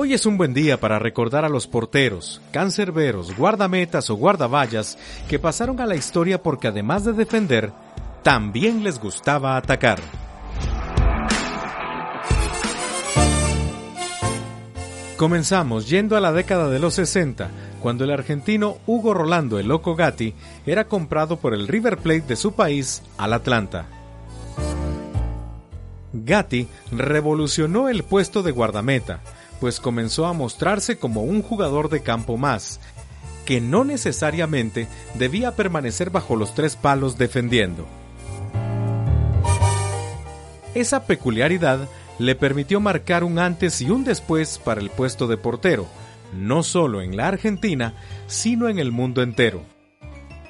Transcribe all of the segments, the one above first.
Hoy es un buen día para recordar a los porteros, cancerberos, guardametas o guardaballas que pasaron a la historia porque además de defender, también les gustaba atacar. Comenzamos yendo a la década de los 60, cuando el argentino Hugo Rolando el Loco Gatti era comprado por el River Plate de su país al Atlanta. Gatti revolucionó el puesto de guardameta, pues comenzó a mostrarse como un jugador de campo más, que no necesariamente debía permanecer bajo los tres palos defendiendo. Esa peculiaridad le permitió marcar un antes y un después para el puesto de portero, no solo en la Argentina, sino en el mundo entero.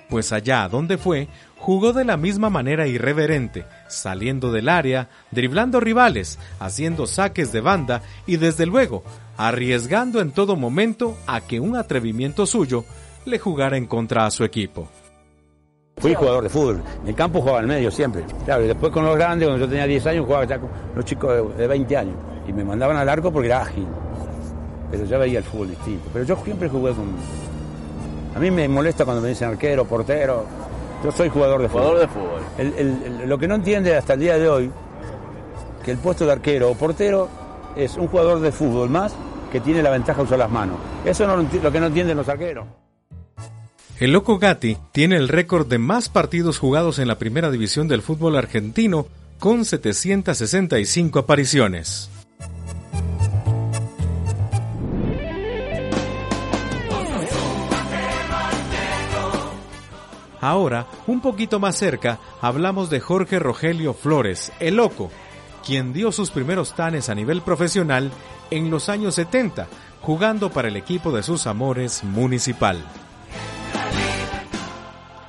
Pues allá donde fue, jugó de la misma manera irreverente, saliendo del área, driblando rivales, haciendo saques de banda y desde luego, arriesgando en todo momento a que un atrevimiento suyo le jugara en contra a su equipo. Fui jugador de fútbol. En el campo jugaba en medio siempre. Claro, y después con los grandes, cuando yo tenía 10 años, jugaba ya con los chicos de, 20 años. Y me mandaban al arco porque era ágil. Pero ya veía el fútbol distinto. Pero yo siempre jugué con. A mí me molesta cuando me dicen arquero, portero. Yo soy jugador de fútbol. Jugador de fútbol. lo que no entiende hasta el día de hoy, que el puesto de arquero o portero es un jugador de fútbol más que tiene la ventaja de usar las manos. Eso no lo que no entienden los arqueros. El Loco Gatti tiene el récord de más partidos jugados en la primera división del fútbol argentino con 765 apariciones. Ahora, un poquito más cerca, hablamos de Jorge Rogelio Flores, el Loco, quien dio sus primeros tanes a nivel profesional en los años 70, jugando para el equipo de sus amores municipal.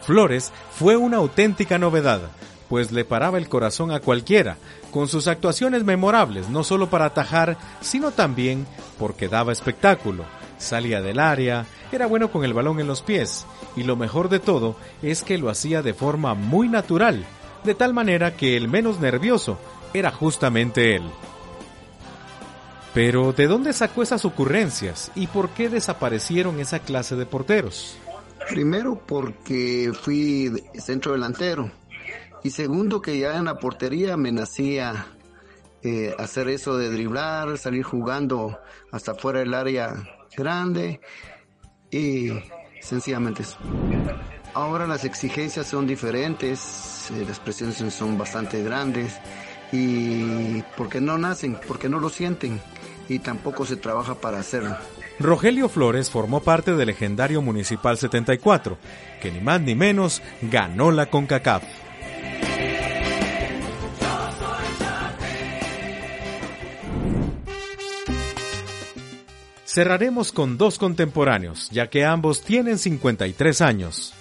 Flores fue una auténtica novedad, pues le paraba el corazón a cualquiera, con sus actuaciones memorables, no solo para atajar, sino también porque daba espectáculo. Salía del área, era bueno con el balón en los pies, y lo mejor de todo es que lo hacía de forma muy natural, de tal manera que el menos nervioso era justamente él. Pero, ¿de dónde sacó esas ocurrencias y por qué desaparecieron esa clase de porteros? Primero porque fui centro delantero y segundo que ya en la portería me nacía eh, hacer eso de driblar, salir jugando hasta fuera del área grande y sencillamente. Ahora las exigencias son diferentes, eh, las presiones son bastante grandes y porque no nacen, porque no lo sienten y tampoco se trabaja para hacerlo. Rogelio Flores formó parte del legendario Municipal 74, que ni más ni menos ganó la CONCACAF. Cerraremos con dos contemporáneos, ya que ambos tienen 53 años.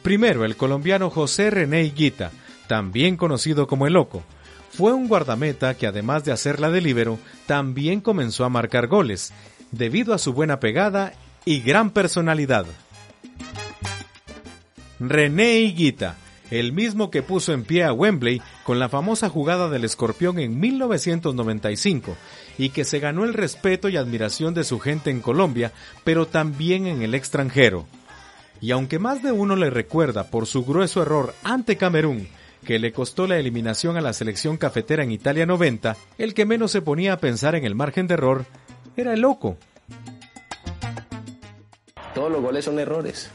Primero, el colombiano José René Higuita, también conocido como El Loco, fue un guardameta que además de hacerla de libero, también comenzó a marcar goles, debido a su buena pegada y gran personalidad. René Higuita, el mismo que puso en pie a Wembley con la famosa jugada del escorpión en 1995 y que se ganó el respeto y admiración de su gente en Colombia, pero también en el extranjero. Y aunque más de uno le recuerda por su grueso error ante Camerún que le costó la eliminación a la selección cafetera en Italia 90, el que menos se ponía a pensar en el margen de error era el loco. Todos los goles son errores.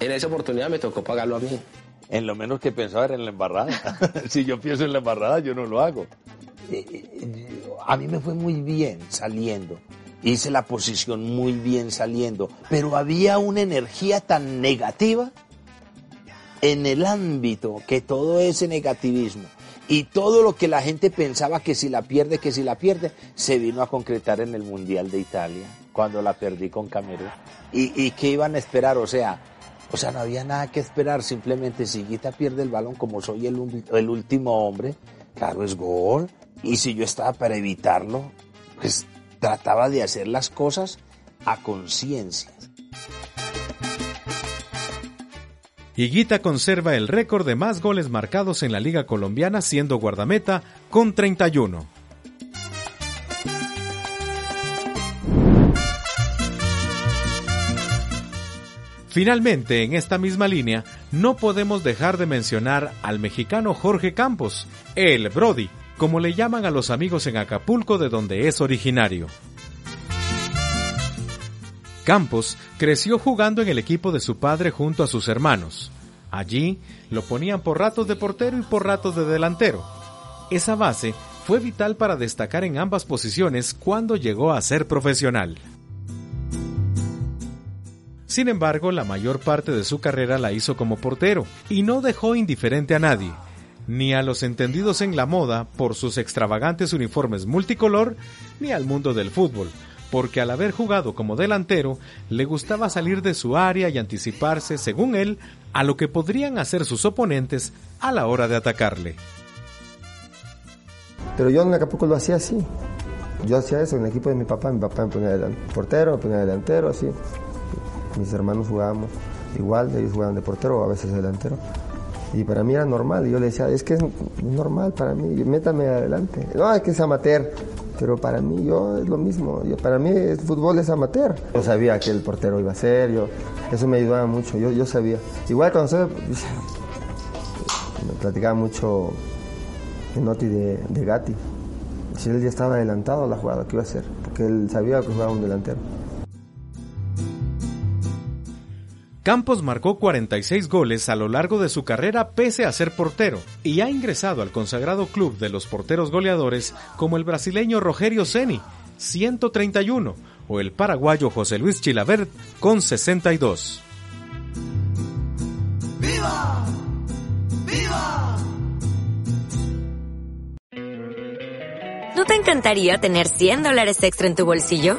En esa oportunidad me tocó pagarlo a mí. En lo menos que pensaba era en la embarrada. si yo pienso en la embarrada, yo no lo hago. Eh, eh, a mí me fue muy bien saliendo. Hice la posición muy bien saliendo. Pero había una energía tan negativa en el ámbito que todo ese negativismo y todo lo que la gente pensaba que si la pierde, que si la pierde, se vino a concretar en el Mundial de Italia, cuando la perdí con Camerún. ¿Y, y qué iban a esperar? O sea, o sea, no había nada que esperar, simplemente si Guita pierde el balón como soy el, último hombre, claro, es gol. Y si yo estaba para evitarlo, pues trataba de hacer las cosas a conciencia. Higuita conserva el récord de más goles marcados en la Liga Colombiana siendo guardameta con 31. Finalmente, en esta misma línea, no podemos dejar de mencionar al mexicano Jorge Campos, el Brody, como le llaman a los amigos en Acapulco de donde es originario. Campos creció jugando en el equipo de su padre junto a sus hermanos. Allí lo ponían por ratos de portero y por ratos de delantero. Esa base fue vital para destacar en ambas posiciones cuando llegó a ser profesional. Sin embargo, la mayor parte de su carrera la hizo como portero y no dejó indiferente a nadie, ni a los entendidos en la moda por sus extravagantes uniformes multicolor, ni al mundo del fútbol, porque al haber jugado como delantero, le gustaba salir de su área y anticiparse, según él, a lo que podrían hacer sus oponentes a la hora de atacarle. Pero yo en Acapulco lo hacía así. Yo hacía eso en el equipo de mi papá. Mi papá me ponía portero, me ponía delantero, así mis hermanos jugábamos igual, ellos jugaban de portero o a veces delantero. Y para mí era normal, yo le decía, es que es normal para mí, métame adelante. No, es que es amateur, pero para mí yo es lo mismo, para mí el fútbol es amateur. Yo sabía que el portero iba a ser, yo, eso me ayudaba mucho, yo, yo sabía. Igual cuando se, me platicaba mucho Noti de, de Gatti, si él ya estaba adelantado a la jugada, ¿qué iba a hacer? Porque él sabía que jugaba un delantero. Campos marcó 46 goles a lo largo de su carrera pese a ser portero y ha ingresado al consagrado club de los porteros goleadores como el brasileño Rogerio Ceni, 131, o el paraguayo José Luis Chilabert con 62. ¡Viva! ¡Viva! ¿No te encantaría tener 100 dólares extra en tu bolsillo?